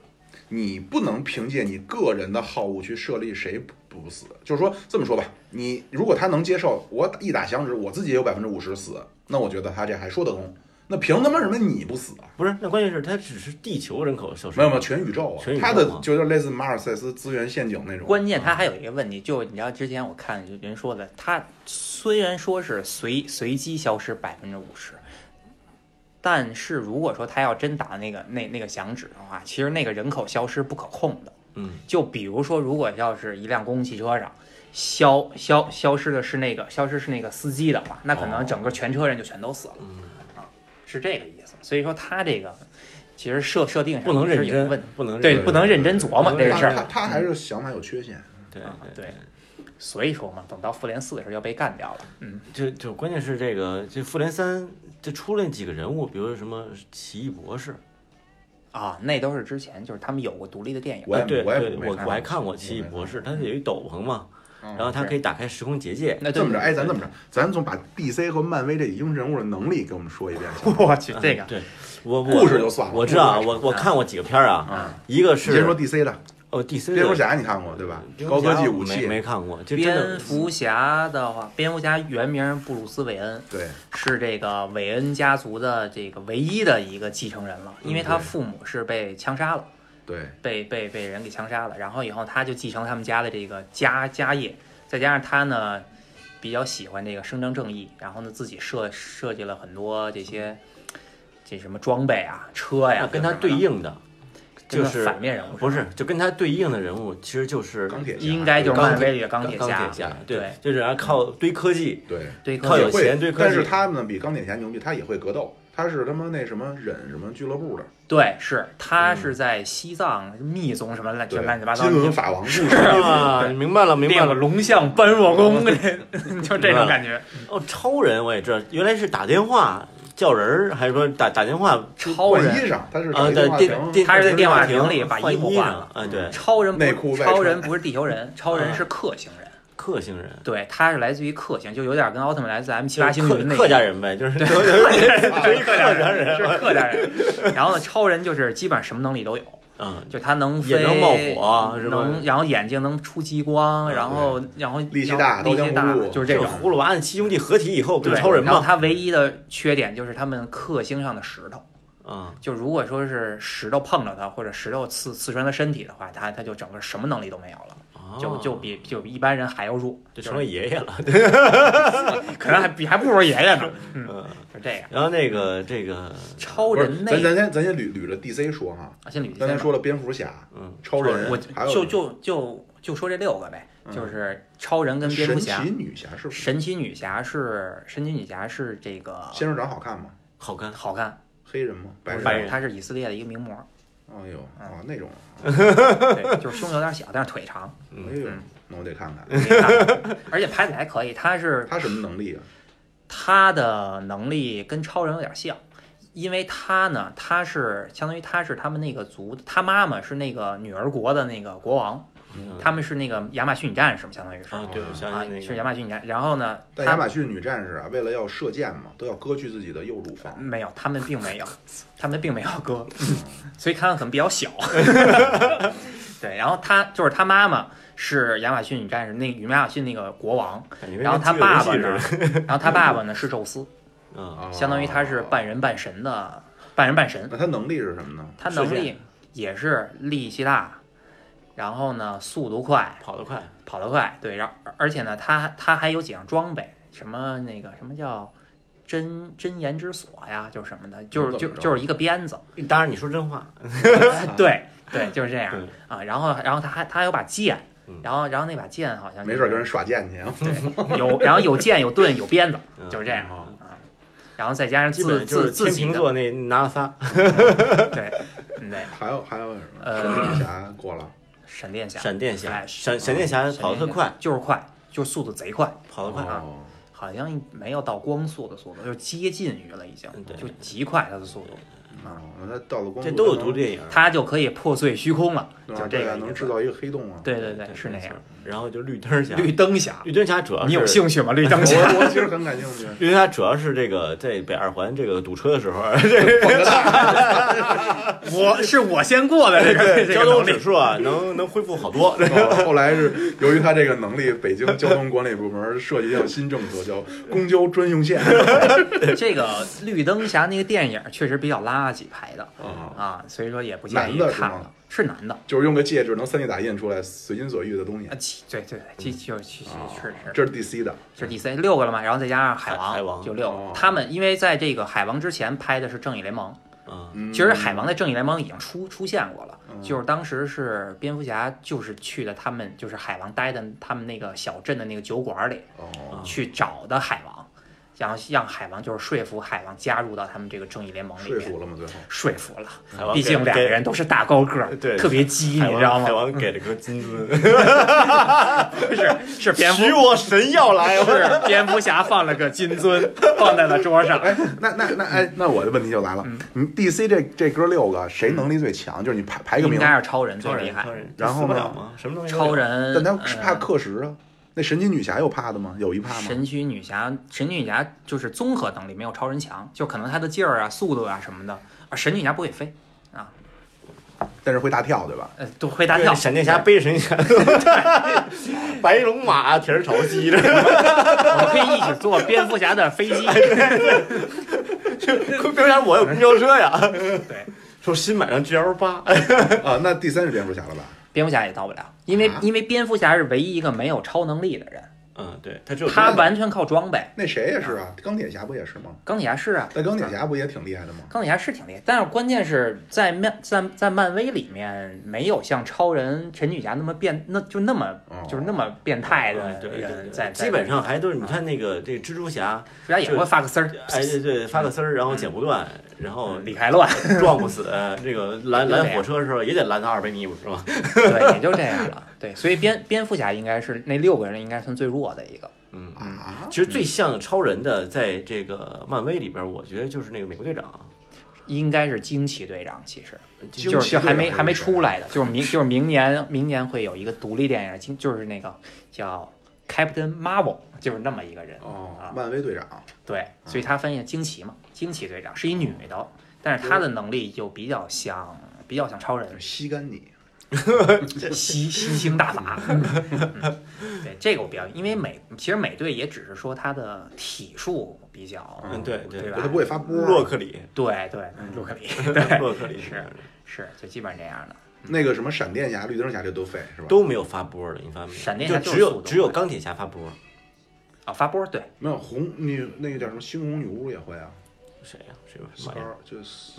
你不能凭借你个人的好恶去设立谁不不死。就是说这么说吧，你如果他能接受我一打响指，我自己也有百分之五十死，那我觉得他这还说得通。那凭他妈什么你不死啊？不是，那关键是他只是地球人口消失，没有没有，全宇宙啊全宇，宙他的就是类似马尔塞斯资源陷阱那种。关键他还有一个问题，就你知道之前我看有人说的，他虽然说是随随机消失百分之五十，但是如果说他要真打那个那那个响指的话，其实那个人口消失不可控的。嗯，就比如说，如果要是一辆公共汽车上消消消失的是那个消失是那个司机的话，那可能整个全车人就全都死了。嗯啊，是这个意思。所以说他这个其实设设定上不能认真问不能对，不能认真琢磨这个事儿。他他还是想法有缺陷。对对。所以说嘛，等到复联四的时候要被干掉了。嗯，就就关键是这个这复联三这出了几个人物，比如什么奇异博士，啊，那都是之前就是他们有过独立的电影。我对我我我还看过奇异博士，他有一斗篷嘛，嗯然后他可以打开时空结界。那这么着，哎，咱这么着，咱总把 DC 和漫威这英雄人物的能力给我们说一遍。我去，这个对我我故事就算了我知道啊，我我看过几个片儿啊，啊，一个是先说 DC 的，哦 DC 的蝙蝠侠你看过对吧？高科技武器，没看过，就蝙蝠侠的话，蝙蝠侠原名布鲁斯·韦恩，对，是这个韦恩家族的这个唯一的一个继承人了，因为他父母是被枪杀了，对，被被被人给枪杀了，然后以后他就继承他们家的这个家家业，再加上他呢比较喜欢这个伸张正义，然后呢自己设设计了很多这些这什么装备啊、车呀那，跟他对应的，就是反面人物不是就跟他对应的人物，其实就是钢铁侠应该就是钢漫威里的钢铁钢侠，铁侠，对，就是人家靠堆科技，对，对，靠有钱堆科技但是他们比钢铁侠牛逼，他也会格斗，他是他妈那什么忍什么俱乐部的，对，是他是在西藏密宗什么乱七乱七八糟，金轮法王故事，啊，明白了，明白练了。龙象般若功，就这种感觉。哦，超人我也知道，原来是打电话叫人儿，还是说打打电话超人换衣裳，他是啊？打在电电他是在电话亭亭里把衣服换了。嗯，对，超人不内裤外超人不是地球人，超人是克星人。克星人，对，他是来自于克星，就有点跟奥特曼来自 M 七八星云那个。客家人呗，就是 客家人，是是客家人人，是客家人。然后呢，超人就是基本上什么能力都有，嗯，就他能飞，也能冒火是吧？能，然后眼睛能出激光，嗯然后然后力气大力气大就是这种。葫芦娃的七兄弟合体以后不对是超人然后吗？他唯一的缺点就是他们克星上的石头，啊，就如果说是石头碰着他，或者石头刺刺穿他身体的话，他他就整个什么能力都没有了，就就比就比一般人还要弱，就成了爷爷了。可能还比还不如爷爷呢。嗯，是，这样。然后那个这个，超人内咱咱先咱先捋捋着 DC 说哈，啊，先捋刚才说了蝙蝠侠、嗯，超人，我就就就就说这六个呗，嗯就是超人跟蝙蝠神侠奇。女侠是不是？神奇女侠是神奇女侠是这个仙人掌好看吗？好看，好看，黑人吗？白人？不是她是以色列的一个名模，哎呦哦那种，对，就是胸有点小，但是腿长，嗯哎呦嗯，那我得看看。你看而且拍的还可以。他是 他什么能力啊？他的能力跟超人有点像，因为他呢，他是相当于他是他们那个族，他妈妈是那个女儿国的那个国王，嗯他们是那个亚马逊女战士嘛，相当于是。啊，对，我想啊起那个。是亚马逊女战士，然后呢，亚马逊女战士啊，为了要射箭嘛，都要割去自己的右乳房。没有，他们并没有，他们并没有割，所以看的可能比较小。对，然后他就是他妈妈是亚马逊女战士，那亚马逊那个国王，然后他爸爸呢，然后他爸爸呢是宙斯，啊，相当于他是半人半神的半人半神，那他能力是什么呢？他能力也是力气大，然后呢速度快，跑得快，跑得快，对，然后而且呢他他还有几样装备，什么那个什么叫。真真言之锁呀，就是什么的，就是就就是一个鞭子，当然你说真话，对对，就是这样嗯啊。然后然后他还他还有把剑嗯，然后然后那把剑好像没事儿跟人耍剑去啊。对有，然后有剑有盾有鞭子，嗯就是这样啊啊。然后再加上基自自自行的秤座那拿了仨，对，嗯对，还有还有什么？呃闪电侠过了，闪电侠，闪电侠，哎闪闪电侠跑得特快，，就是快，就是速度贼快，跑得快，啊，好像没有到光速的速度，就是接近于了已经就极快它的速度，啊，那他到了光速这都有他能读电影，它就可以破碎虚空了，就这个能制造一个黑洞啊。对对对，是那样。。然后就绿灯侠，绿灯侠，绿灯侠主要是你有兴趣吗？绿灯侠，我我其实很感兴趣。绿灯侠主要是这个在北二环这个堵车的时候，我是我先过的这个交通指数啊能能恢复好多。后后来是由于他这个能力，北京交通管理部门设计一项新政策，叫公交专用线这个绿灯侠那个电影确实比较垃圾拍的啊，啊，所以说也不建议看了。是男的。就是用个戒指能 3D 打印出来随心所欲的东西啊，。其对对对，其就是是这是 DC 的，这是 DC 六个了嘛，然后再加上海王，海海王就六哦。个。他们因为在这个海王之前拍的是正义联盟，啊，嗯。其实海王在正义联盟已经出出现过了，嗯。就是当时是蝙蝠侠就是去的他们就是海王待的他们那个小镇的那个酒馆里哦，去找的海王，然后让海王就是说服海王加入到他们这个正义联盟里面，说服了吗？最后说服了。毕竟两个人都是大高个儿，对特别鸡，你知道吗海？王给了个金尊，不是，是蝙蝠许，我神药来！是蝙蝠侠放了个金尊放在了桌上。哎，那那那哎，那我的问题就来了，你 DC 这这哥六个谁能力最强？就是你排排个名，应该是超人最厉害然后呢？什么东西？超人。但他是怕呃克时啊。那神奇女侠有怕的吗？有一怕吗？神奇女侠，神奇女侠就是综合能力没有超人强，就可能她的劲儿啊、速度啊什么的，啊，神奇女侠不会飞啊，但是会大跳，对吧？呃，都会大跳。闪电侠背着神仙侠，白龙马蹄儿朝西的，我们可以一起坐蝙蝠侠的飞机。蝙蝠侠我有公交车呀。对，说新买上 GL 八，啊，那第三是蝙蝠侠了吧？蝙蝠侠也到不了，因为啊？因为蝙蝠侠是唯一一个没有超能力的人，嗯，对，他只有他完全靠装备。那谁也是啊，钢铁侠不也是吗？钢铁侠是啊，那钢铁侠不也挺厉害的吗？钢铁侠是挺厉害，但是关键是在漫在在漫威里面没有像超人、神奇女侠那么变，那就那么哦。就是那么变态的嗯对对人在，基本上还都是你看那个这个蜘蛛侠，人家也会发个丝儿，哎对对，发个丝儿，然后剪不断，然后理还乱，撞不死，这个拦拦火车的时候也得拦他二百米是吧？对，也就这样了。对，所以蝙蝙蝠侠应该是那六个人应该算最弱的一个。嗯，啊，其实最像超人的，在这个漫威里边，我觉得就是那个美国队长，应该是惊奇队长，其实就是就还没还没出来的，就是明就是明年明年会有一个独立电影，惊就是那个叫 Captain Marvel，就是那么一个人哦啊，，漫威队长，对，所以他翻译惊奇嘛，惊奇队长是一女的，但是她的能力就比较像比较像超人，吸干你，吸吸星大法。嗯对，这个我比较，因为美其实美队也只是说他的体术比较，嗯嗯，对对，对吧？他不会发波。洛克里，对对，洛克里，对，洛克里。是是，就基本上这样的。那个什么闪电侠、绿灯侠这都废是吧？都没有发波的，你发现没有？闪电侠就只有只有钢铁侠发波，啊，发波对，没有红女那个叫什么猩红女巫也会啊谁呀？谁玩意儿？，Scar 就是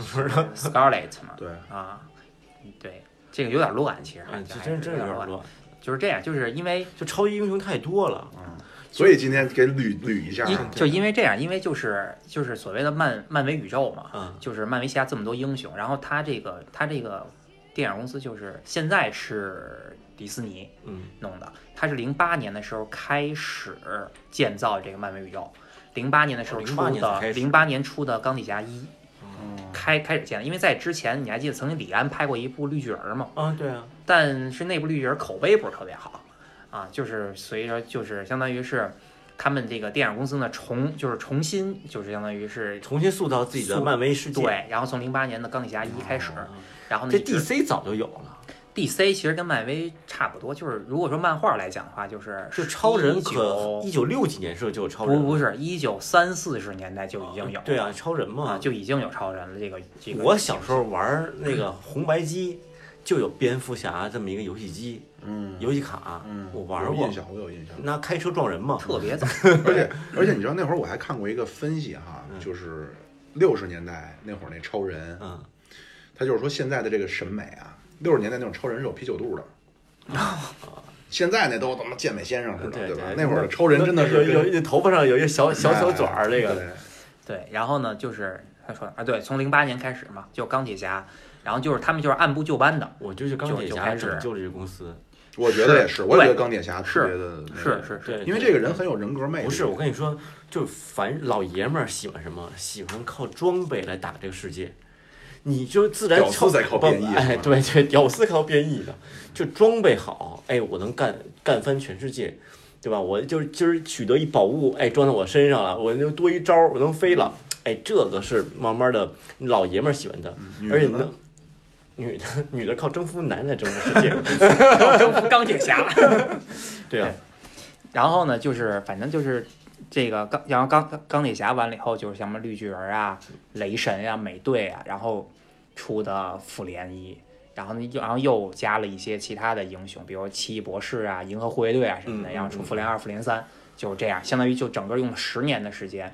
Scarlet 嘛，对，啊，对，这个有点乱，其实，哎，这还真真是有点乱，就是这样，就是因为就超级英雄太多了。嗯所以今天给捋捋一下就因为这样，因为就是就是所谓的漫漫威宇宙嘛，嗯就是漫威旗下这么多英雄，然后他这个他这个电影公司就是现在是迪士尼嗯，弄的，他是零八年的时候开始建造这个漫威宇宙，零八年的时候哦出08年才的零八年出的钢铁侠一嗯开开始建的，因为在之前你还记得曾经李安拍过一部绿巨人吗？啊，对啊，但是那部绿巨人口碑不是特别好啊，就是随着就是相当于是他们这个电影公司呢重就是重新就是相当于是重新塑造自己的漫威世界。对，然后从零八年的钢铁侠一开始，啊然后呢这 DC 早就有了，DC 其实跟漫威差不多，就是如果说漫画来讲的话，就是就超人可19一九六几年时候就有超人，不不是一九三四十年代就已经有对啊，超人啊嘛，就已经有超人了这个这个。我小时候玩那个红白机，就有蝙蝠侠这么一个游戏机、嗯游戏卡，嗯，我玩过印。象，我有印象。那开车撞人嘛？特别早，而且而且你知道那会儿我还看过一个分析哈，嗯就是六十年代那会儿那超人，嗯，他就是说现在的这个审美啊，六十年代那种超人是有啤酒肚的。现在那都他妈健美先生似的，对吧？那会儿的超人真的是有有有头发上有一个小小小卷儿，这个对对，然后呢就是他说啊，对，从零八年开始嘛，就钢铁侠，然后就是他们就是按部就班的，我就是钢铁侠拯救了这个公司。我觉得也是，我也觉得钢铁侠特是别的，是是是，对，因为这个人很有人格魅力。不是我跟你说，就凡老爷们儿喜欢什么，喜欢靠装备来打这个世界。你就自然屌丝才靠变异不哎，对对，屌丝靠变异的，就装备好，哎，我能干干翻全世界，对吧？我就是今儿取得一宝物，哎，装在我身上了，我就多一招儿，我能飞了，哎，这个是慢慢的老爷们儿喜欢的，女而且呢，女的 女的靠征服男的征服世界，靠征服钢铁侠。对啊，然后呢，就是反正就是这个钢，然后钢钢铁侠完了以后，就是像什么绿巨人啊、雷神呀、美队啊，然后出的复联一，然后呢，又然后又加了一些其他的英雄，比如奇异博士啊、银河护卫队啊什么的，嗯然后出复联二、复联三，就是这样，相当于就整个用了十年的时间，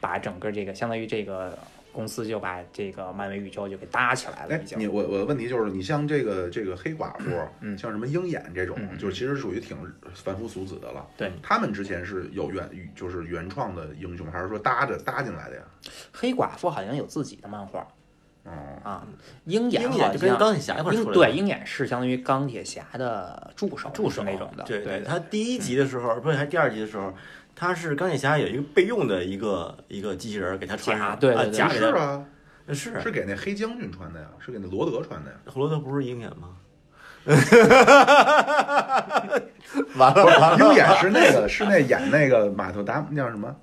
把整个这个相当于这个公司就把这个漫威宇宙就给搭起来了，哎你。我我的问题就是，你像这个这个黑寡妇，嗯像什么鹰眼这种，嗯就是其实属于挺凡夫俗子的了。对，他们之前是有原就是原创的英雄，还是说搭着搭进来的呀？黑寡妇好像有自己的漫画哦，啊，鹰眼鹰好眼就跟钢铁侠一块儿出来的对鹰眼是相当于钢铁侠的助手，助手那种的，对对他第一集的时候，不是还第二集的时候，他是钢铁侠有一个备用的一个一个机器人儿给他穿上，啊甲对是啊，是。是给那黑将军穿的呀，是给那罗德穿的呀。罗德不是鹰眼吗？完了完鹰眼是那个是那演那个马头达那叫什么？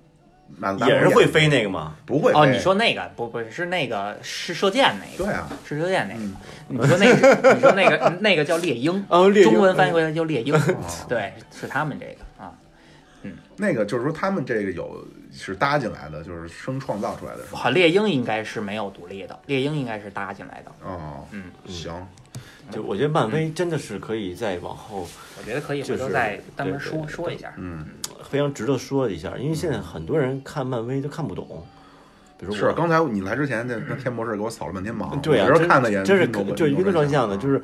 也是会飞那个吗？哦，不会哦你说那个不不是那个是射箭那个，对啊，是射箭那个，嗯。你说那个你说那个那个叫猎鹰，哦，猎鹰。中文翻译过来叫猎鹰，哦对，是他们这个。啊，那个就是说他们这个有是搭进来的，就是生创造出来的？好，猎鹰应该是没有独立的，猎鹰应该是搭进来的。哦，嗯，行，就我觉得漫威真的是可以再往后我觉得可以回就是头再单门说说一下。嗯，非常值得说一下，因为现在很多人看漫威都看不懂，比如我是刚才你来之前，那那天博士给我扫了半天盲，对啊，我觉得真看的也真是就晕头转向的，啊就是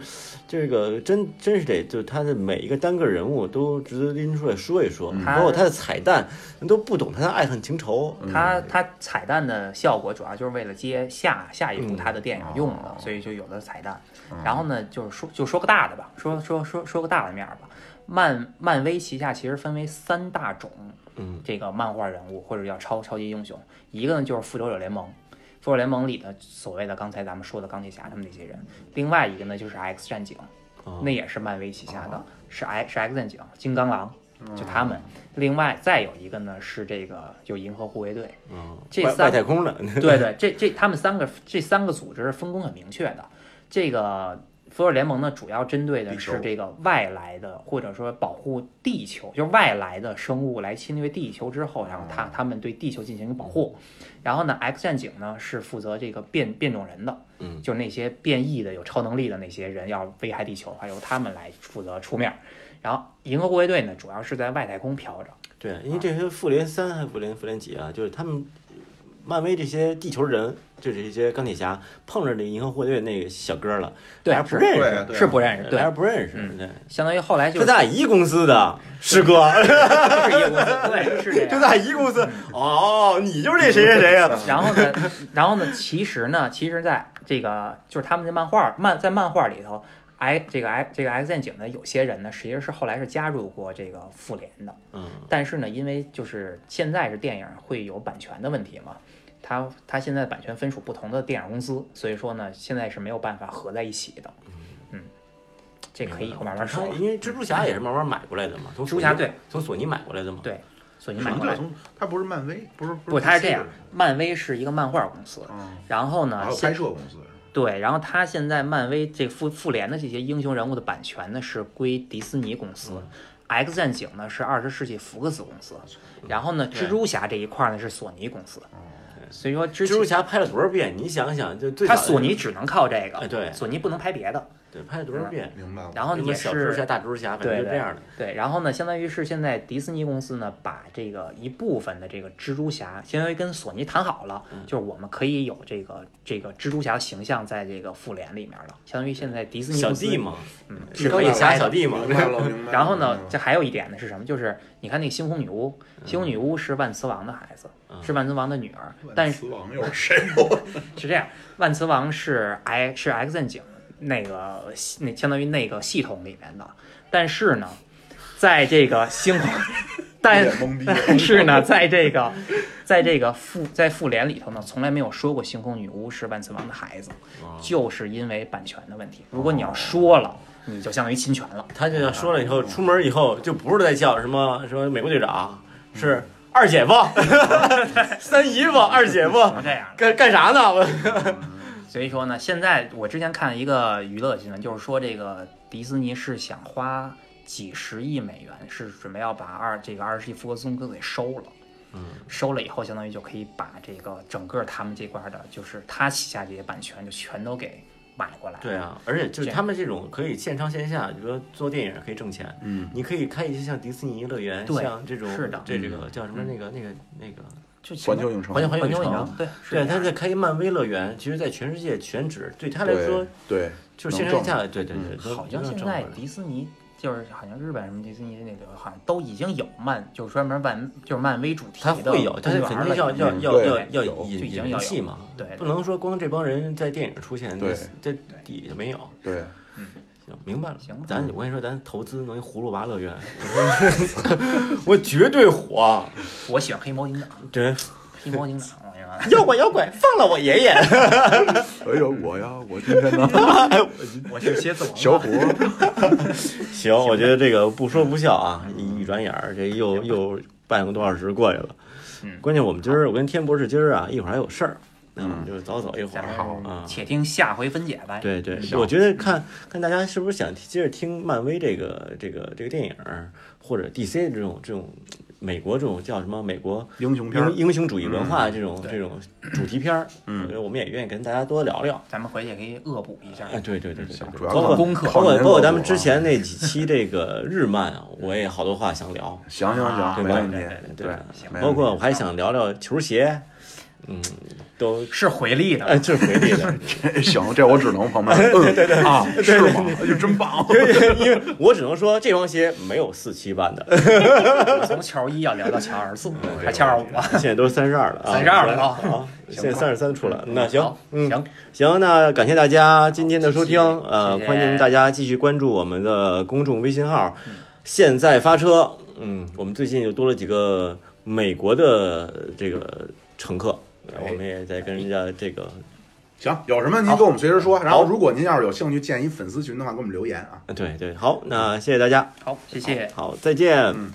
这个真真是得，就是他的每一个单个人物都值得拎出来说一说，嗯包括他的彩蛋，人都不懂他的爱恨情仇。他他彩蛋的效果主要就是为了接下下一部嗯它的电影用的哦，所以就有了彩蛋。嗯然后呢，就是说就说个大的吧，说说说说个大的面儿吧。漫漫威旗下其实分为三大种嗯。这个漫画人物或者叫超超级英雄，一个呢就是复仇者联盟，复仇者联盟里的所谓的刚才咱们说的钢铁侠他们那些人，另外一个呢就是 X 战警，哦。那也是漫威旗下的，是 X 是 X 战警、金刚狼，就他们。另外再有一个呢是这个就银河护卫队，嗯，这三外太空的，对对，这这他们三个这三个组织分工很明确的。这个复仇者联盟呢，主要针对的是这个外来的，或者说保护地球，就是外来的生物来侵略地球之后，然后他他们对地球进行一个保护。然后呢，X 战警呢是负责这个变变种人的，嗯就是那些变异的有超能力的那些人要危害地球的话，由他们来负责出面。然后银河护卫队呢，主要是在外太空飘着。对，因为这些复联三还是复联复联几啊，就是他们漫威这些地球人，就是这些钢铁侠碰着那银河护卫队那个小哥了，对还不认识，对是不认识，对。还，不认识，嗯对，相当于后来就就是咱俩一公司的师哥，是一个公司，对，是这样。就咱俩一公司，哦，你就是那谁谁谁呀？然后呢，然后呢，其实呢，其实在这个就是他们的漫画漫在漫画里头，X 这个 X 这个 X 战警呢有些人呢，实际上是后来是加入过这个复联的，嗯，但是呢，因为就是现在是电影会有版权的问题嘛。它它现在版权分属不同的电影公司，所以说呢，现在是没有办法合在一起的。嗯，这可以以后慢慢说。因为蜘蛛侠也是慢慢买过来的嘛，从蜘蛛侠对从索尼买过来的嘛，对，索尼买过来。从它不是漫威，不是不，它是这样，漫威是一个漫画公司，嗯，然后呢，还有现拍摄公司，对，然后他现在漫威这复复联的这些英雄人物的版权呢是归迪士尼公司、x 战警呢是二十世纪福克斯公司，然后呢，蜘蛛侠这一块呢是索尼公司。所以说蜘蛛侠拍了多少遍？你想想，就最他索尼只能靠这个，哎对索尼不能拍别的。对拍了多少遍？明白了。然后也是小蜘蛛侠、是大蜘蛛侠，反正对对就这样的。对，然后呢，相当于是现在迪士尼公司呢，把这个一部分的这个蜘蛛侠，相当于跟索尼谈好了，嗯就是我们可以有这个这个蜘蛛侠形象在这个复联里面了，相当于现在迪士尼小公司弟，嘛，嗯，是小弟嘛，明白了，明白了。然后呢，嗯这还有一点呢是什么？就是你看那个猩红女巫，猩红女巫是万磁王的孩子，嗯是万磁王的女儿，但是死亡又是谁？是这样，万磁王是 X 是 X 战警那个那相当于那个系统里面的，但是呢，在这个星空，但但是呢，在这个在这个复在复联里头呢，从来没有说过星空女巫是万磁王的孩子，哦就是因为版权的问题。如果你要说了，你就相当于侵权了。他就要说了以后，出门以后就不是在叫什么什么美国队长，是二姐夫、三姨夫、二姐夫，这样。干干啥呢？我所以说呢，现在我之前看了一个娱乐新闻，就是说这个迪士尼是想花几十亿美元，是准备要把二这个二十世纪福克斯公司给收了。嗯，收了以后，相当于就可以把这个整个他们这块的，就是他旗下这些版权就全都给买过来。对啊，而且就是他们这种可以线上线下，比如说做电影可以挣钱，嗯，你可以开一些像迪士尼乐园，对像这种是的这这个叫什么那个那个那个，就环球影城，环球环球影影城城，对，对，他在开一漫威乐园，其实在全世界全指对他来说对对，就是线上线下，对对对，都好像现在迪士尼就是好像日本什么迪士尼那个好像都已经有漫，就是专门漫就是漫威主题他的会有，他公园了肯定要要要要要有引就已经引戏嘛，对，不能说光这帮人在电影出现，对这底下没有。对，行，明白了。行吧咱我跟你说，咱投资弄一葫芦娃乐园，我绝对火。我喜欢黑猫警长，对，黑猫警长。妖怪妖怪，放了我爷爷。哎呦我呀，我今天呢，我是蝎子王小虎，行，我觉得这个不说不笑啊，一一转眼儿，这又又半个多小时过去了。嗯关键我们今儿，我跟天博士今儿啊，一会儿还有事儿，那我们就早走一会儿。啊。且听下回分解呗。对对，我觉得看看大家是不是想接着听漫威这个这个这个电影儿，或者 DC 这种这种美国这种叫什么美国英雄片英，雄主义文化这种、这种主题片儿，嗯我觉得我们也愿意跟大家多聊聊。咱们回去也可以恶补一下。哎，对对对对，主要靠包括功课包括包括咱们之前那几期这个日漫啊，我也好多话想聊，行行啊行，对吧没问题对包括我还想聊聊球鞋，嗯，都是回力的，哎，这是回力的，这 行，这我只能朋友们，嗯，对对。啊，是吗？就真棒，因为我只能说这双鞋没有四七版的，从乔一啊聊到乔二四，还乔二五啊。现在都是三十二了啊，32了都啊，现在三十三出了，那行，嗯，行，行，那感谢大家今天的收听，呃，欢迎大家继续关注我们的公众微信号，现在发车。嗯，我们最近又多了几个美国的这个乘客，哎我们也在跟人家这个，行，有什么您跟我们随时说。然后，如果您要是有兴趣建一粉丝群的话，给我们留言啊。对对，好，那谢谢大家，好，谢谢。好，再见。嗯